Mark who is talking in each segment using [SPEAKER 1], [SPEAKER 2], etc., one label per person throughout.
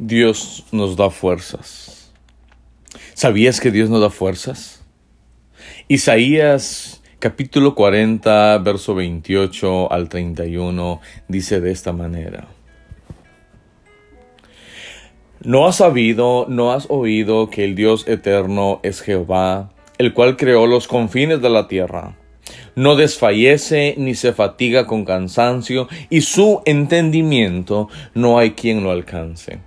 [SPEAKER 1] Dios nos da fuerzas. ¿Sabías que Dios nos da fuerzas? Isaías capítulo 40, verso 28 al 31 dice de esta manera. ¿No has sabido, no has oído que el Dios eterno es Jehová, el cual creó los confines de la tierra? No desfallece ni se fatiga con cansancio, y su entendimiento no hay quien lo alcance.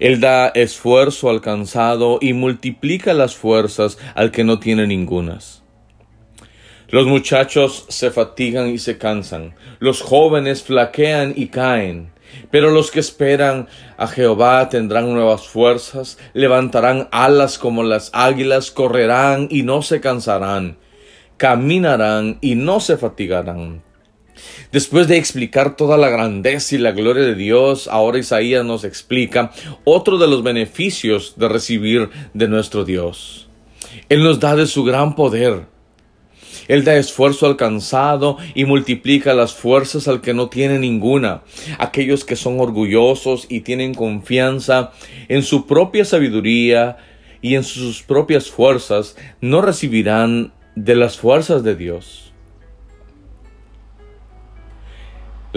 [SPEAKER 1] Él da esfuerzo al cansado y multiplica las fuerzas al que no tiene ningunas. Los muchachos se fatigan y se cansan, los jóvenes flaquean y caen, pero los que esperan a Jehová tendrán nuevas fuerzas, levantarán alas como las águilas, correrán y no se cansarán, caminarán y no se fatigarán. Después de explicar toda la grandeza y la gloria de Dios, ahora Isaías nos explica otro de los beneficios de recibir de nuestro Dios. Él nos da de su gran poder. Él da esfuerzo al cansado y multiplica las fuerzas al que no tiene ninguna. Aquellos que son orgullosos y tienen confianza en su propia sabiduría y en sus propias fuerzas no recibirán de las fuerzas de Dios.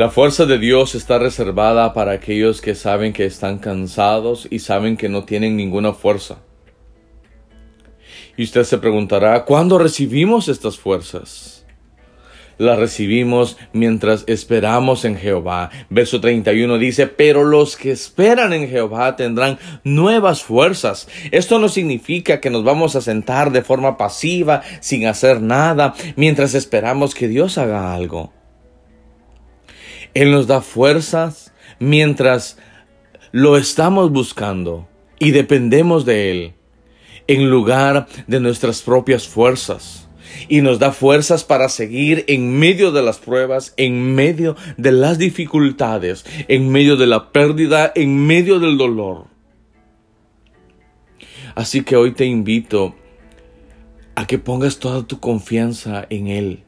[SPEAKER 1] La fuerza de Dios está reservada para aquellos que saben que están cansados y saben que no tienen ninguna fuerza. Y usted se preguntará, ¿cuándo recibimos estas fuerzas? Las recibimos mientras esperamos en Jehová. Verso 31 dice, pero los que esperan en Jehová tendrán nuevas fuerzas. Esto no significa que nos vamos a sentar de forma pasiva, sin hacer nada, mientras esperamos que Dios haga algo. Él nos da fuerzas mientras lo estamos buscando y dependemos de Él en lugar de nuestras propias fuerzas. Y nos da fuerzas para seguir en medio de las pruebas, en medio de las dificultades, en medio de la pérdida, en medio del dolor. Así que hoy te invito a que pongas toda tu confianza en Él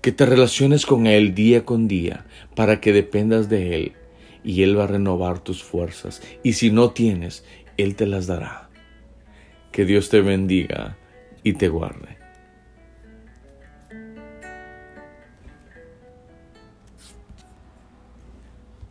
[SPEAKER 1] que te relaciones con Él día con día para que dependas de Él y Él va a renovar tus fuerzas. Y si no tienes, Él te las dará. Que Dios te bendiga y te guarde.